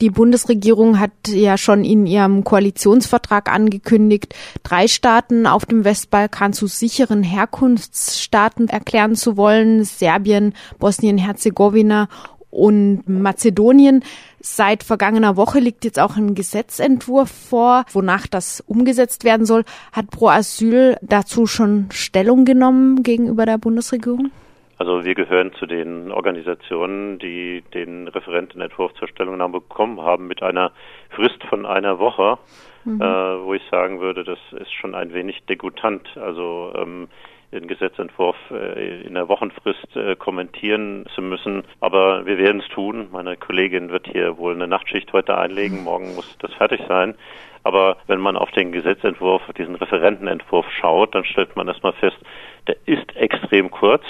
Die Bundesregierung hat ja schon in ihrem Koalitionsvertrag angekündigt, drei Staaten auf dem Westbalkan zu sicheren Herkunftsstaaten erklären zu wollen. Serbien, Bosnien-Herzegowina und Mazedonien. Seit vergangener Woche liegt jetzt auch ein Gesetzentwurf vor, wonach das umgesetzt werden soll. Hat Pro Asyl dazu schon Stellung genommen gegenüber der Bundesregierung? Also wir gehören zu den Organisationen, die den Referentenentwurf zur Stellungnahme bekommen haben mit einer Frist von einer Woche, mhm. äh, wo ich sagen würde, das ist schon ein wenig degutant. Also ähm, den Gesetzentwurf äh, in der Wochenfrist äh, kommentieren zu müssen. Aber wir werden es tun. Meine Kollegin wird hier wohl eine Nachtschicht heute einlegen. Morgen muss das fertig sein. Aber wenn man auf den Gesetzentwurf, diesen Referentenentwurf schaut, dann stellt man erstmal fest, der ist extrem kurz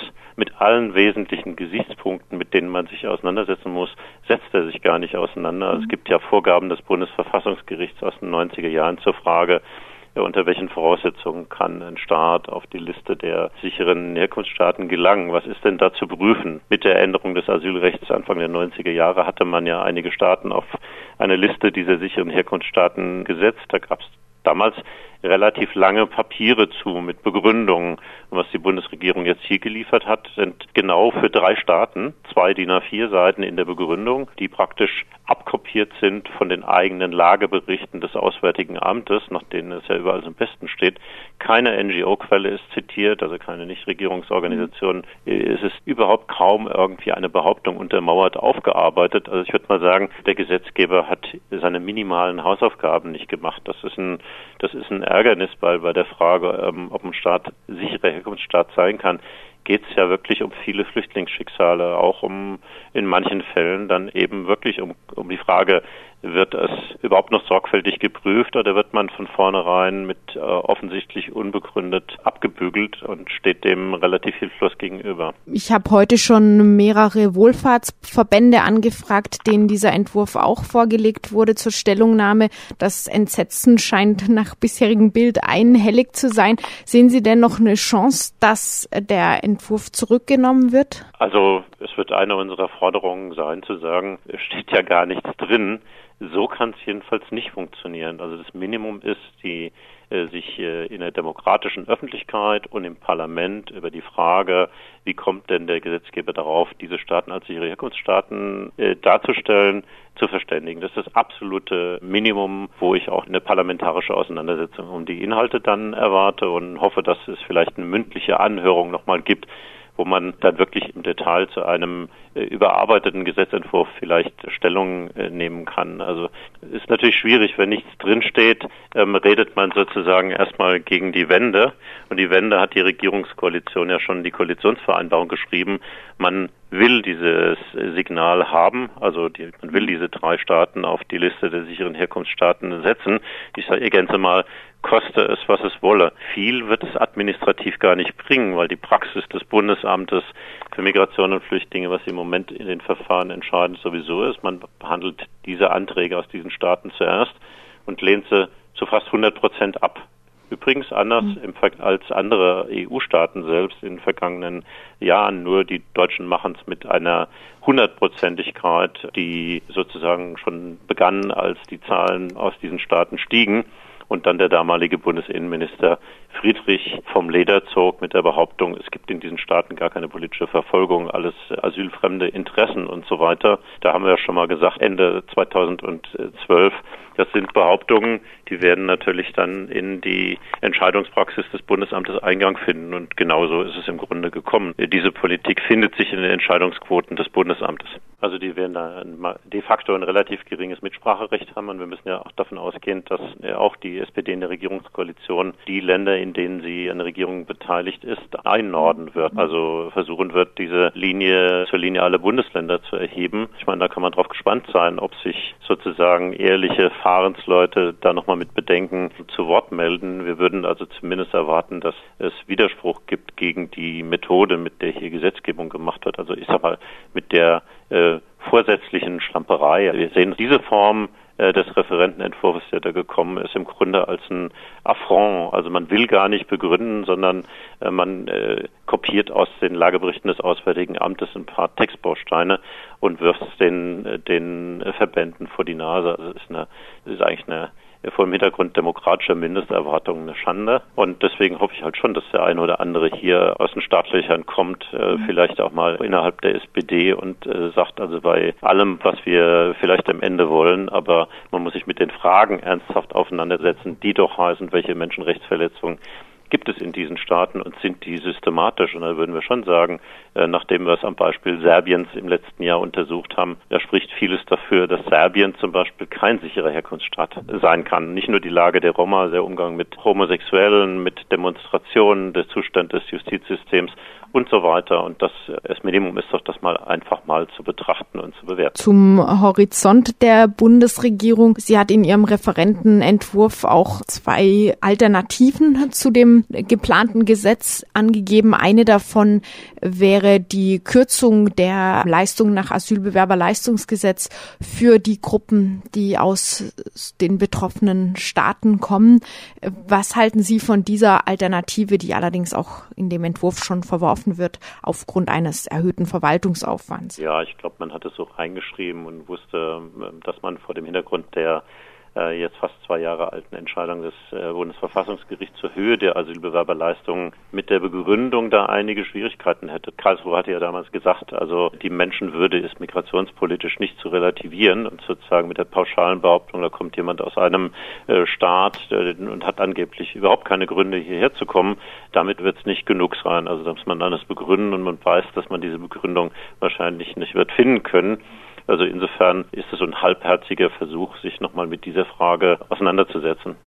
allen wesentlichen Gesichtspunkten, mit denen man sich auseinandersetzen muss, setzt er sich gar nicht auseinander. Also es gibt ja Vorgaben des Bundesverfassungsgerichts aus den 90er Jahren zur Frage, unter welchen Voraussetzungen kann ein Staat auf die Liste der sicheren Herkunftsstaaten gelangen? Was ist denn da zu prüfen? Mit der Änderung des Asylrechts Anfang der 90er Jahre hatte man ja einige Staaten auf eine Liste dieser sicheren Herkunftsstaaten gesetzt. Da gab es damals relativ lange Papiere zu mit Begründungen. Und was die Bundesregierung jetzt hier geliefert hat, sind genau für drei Staaten zwei DIN A4 Seiten in der Begründung, die praktisch abkopiert sind von den eigenen Lageberichten des Auswärtigen Amtes, nach denen es ja überall im Besten steht. Keine NGO-Quelle ist zitiert, also keine Nichtregierungsorganisation. Es ist überhaupt kaum irgendwie eine Behauptung untermauert aufgearbeitet. Also ich würde mal sagen, der Gesetzgeber hat seine minimalen Hausaufgaben nicht gemacht. Das ist ein, das ist ein Ärgernis bei, bei der Frage, ähm, ob ein Staat sicherer Herkunftsstaat sein kann geht es ja wirklich um viele Flüchtlingsschicksale, auch um in manchen Fällen dann eben wirklich um, um die Frage, wird es überhaupt noch sorgfältig geprüft oder wird man von vornherein mit äh, offensichtlich unbegründet abgebügelt und steht dem relativ hilflos gegenüber? Ich habe heute schon mehrere Wohlfahrtsverbände angefragt, denen dieser Entwurf auch vorgelegt wurde zur Stellungnahme. Das Entsetzen scheint nach bisherigem Bild einhellig zu sein. Sehen Sie denn noch eine Chance, dass der Entwurf zurückgenommen wird? Also es wird eine unserer Forderungen sein, zu sagen, es steht ja gar nichts drin. So kann es jedenfalls nicht funktionieren. Also das Minimum ist, die äh, sich äh, in der demokratischen Öffentlichkeit und im Parlament über die Frage, wie kommt denn der Gesetzgeber darauf, diese Staaten als ihre Herkunftsstaaten äh, darzustellen, zu verständigen. Das ist das absolute Minimum, wo ich auch eine parlamentarische Auseinandersetzung um die Inhalte dann erwarte und hoffe, dass es vielleicht eine mündliche Anhörung nochmal gibt, wo man dann wirklich im Detail zu einem äh, überarbeiteten Gesetzentwurf vielleicht Stellung äh, nehmen kann. Also ist natürlich schwierig, wenn nichts drinsteht, ähm, redet man sozusagen erstmal gegen die Wende. Und die Wende hat die Regierungskoalition ja schon die Koalitionsvereinbarung geschrieben. Man will dieses Signal haben, also die, man will diese drei Staaten auf die Liste der sicheren Herkunftsstaaten setzen. Ich sage, ergänze mal, koste es, was es wolle. Viel wird es administrativ gar nicht bringen, weil die Praxis des Bundesamtes für Migration und Flüchtlinge, was im Moment in den Verfahren entscheidend sowieso ist, man behandelt diese Anträge aus diesen Staaten zuerst und lehnt sie zu fast 100 Prozent ab. Übrigens anders mhm. als andere EU-Staaten selbst in den vergangenen Jahren. Nur die Deutschen machen es mit einer Hundertprozentigkeit, die sozusagen schon begann, als die Zahlen aus diesen Staaten stiegen und dann der damalige Bundesinnenminister Friedrich vom Leder zog mit der Behauptung, es gibt in diesen Staaten gar keine politische Verfolgung, alles asylfremde Interessen und so weiter. Da haben wir ja schon mal gesagt, Ende 2012, das sind Behauptungen, die werden natürlich dann in die Entscheidungspraxis des Bundesamtes Eingang finden und genauso ist es im Grunde gekommen. Diese Politik findet sich in den Entscheidungsquoten des Bundesamtes. Also die werden da de facto ein relativ geringes Mitspracherecht haben und wir müssen ja auch davon ausgehen, dass auch die SPD in der Regierungskoalition die Länder, in denen sie an der Regierung beteiligt ist, einnorden wird. Also versuchen wird, diese Linie zur Linie aller Bundesländer zu erheben. Ich meine, da kann man drauf gespannt sein, ob sich sozusagen ehrliche Fahrensleute da nochmal mit Bedenken zu Wort melden. Wir würden also zumindest erwarten, dass es Widerspruch gibt gegen die Methode, mit der hier Gesetzgebung gemacht wird. Also ich sag mal, mit der äh, vorsätzlichen Schlamperei. Wir sehen diese Form des Referentenentwurfs, der da gekommen ist, im Grunde als ein Affront. Also man will gar nicht begründen, sondern äh, man äh, kopiert aus den Lageberichten des Auswärtigen Amtes ein paar Textbausteine und wirft es den, äh, den Verbänden vor die Nase. Also es ist, eine, es ist eigentlich eine vor dem Hintergrund demokratischer Mindesterwartungen eine Schande. Und deswegen hoffe ich halt schon, dass der eine oder andere hier aus den Startlöchern kommt, äh, mhm. vielleicht auch mal innerhalb der SPD und äh, sagt also bei allem, was wir vielleicht am Ende wollen, aber man muss sich mit den Fragen ernsthaft auseinandersetzen, die doch heißen, welche Menschenrechtsverletzungen gibt es in diesen Staaten und sind die systematisch? Und da würden wir schon sagen, äh, nachdem wir es am Beispiel Serbiens im letzten Jahr untersucht haben, da spricht vieles dafür, dass Serbien zum Beispiel kein sicherer Herkunftsstaat sein kann. Nicht nur die Lage der Roma, der Umgang mit Homosexuellen, mit Demonstrationen, der Zustand des Justizsystems und so weiter. Und das, das Minimum ist doch, das mal einfach mal zu betrachten und zu bewerten. Zum Horizont der Bundesregierung. Sie hat in ihrem Referentenentwurf auch zwei Alternativen zu dem geplanten Gesetz angegeben. Eine davon wäre die Kürzung der Leistung nach Asylbewerberleistungsgesetz für die Gruppen, die aus den betroffenen Staaten kommen. Was halten Sie von dieser Alternative, die allerdings auch in dem Entwurf schon verworfen geschaffen wird aufgrund eines erhöhten Verwaltungsaufwands. Ja, ich glaube, man hat es so reingeschrieben und wusste, dass man vor dem Hintergrund der äh, jetzt fast zwei Jahre alten Entscheidung des äh, Bundesverfassungsgerichts zur Höhe der Asylbewerberleistungen mit der Begründung da einige Schwierigkeiten hätte. Karlsruhe hatte ja damals gesagt, also die Menschenwürde ist migrationspolitisch nicht zu relativieren und sozusagen mit der pauschalen Behauptung, da kommt jemand aus einem äh, Staat äh, und hat angeblich überhaupt keine Gründe hierher zu kommen, damit wird es nicht genug sein. Also da muss man alles begründen und man weiß, dass man diese Begründung wahrscheinlich nicht wird finden können. Also insofern ist es so ein halbherziger Versuch, sich nochmal mit dieser Frage auseinanderzusetzen.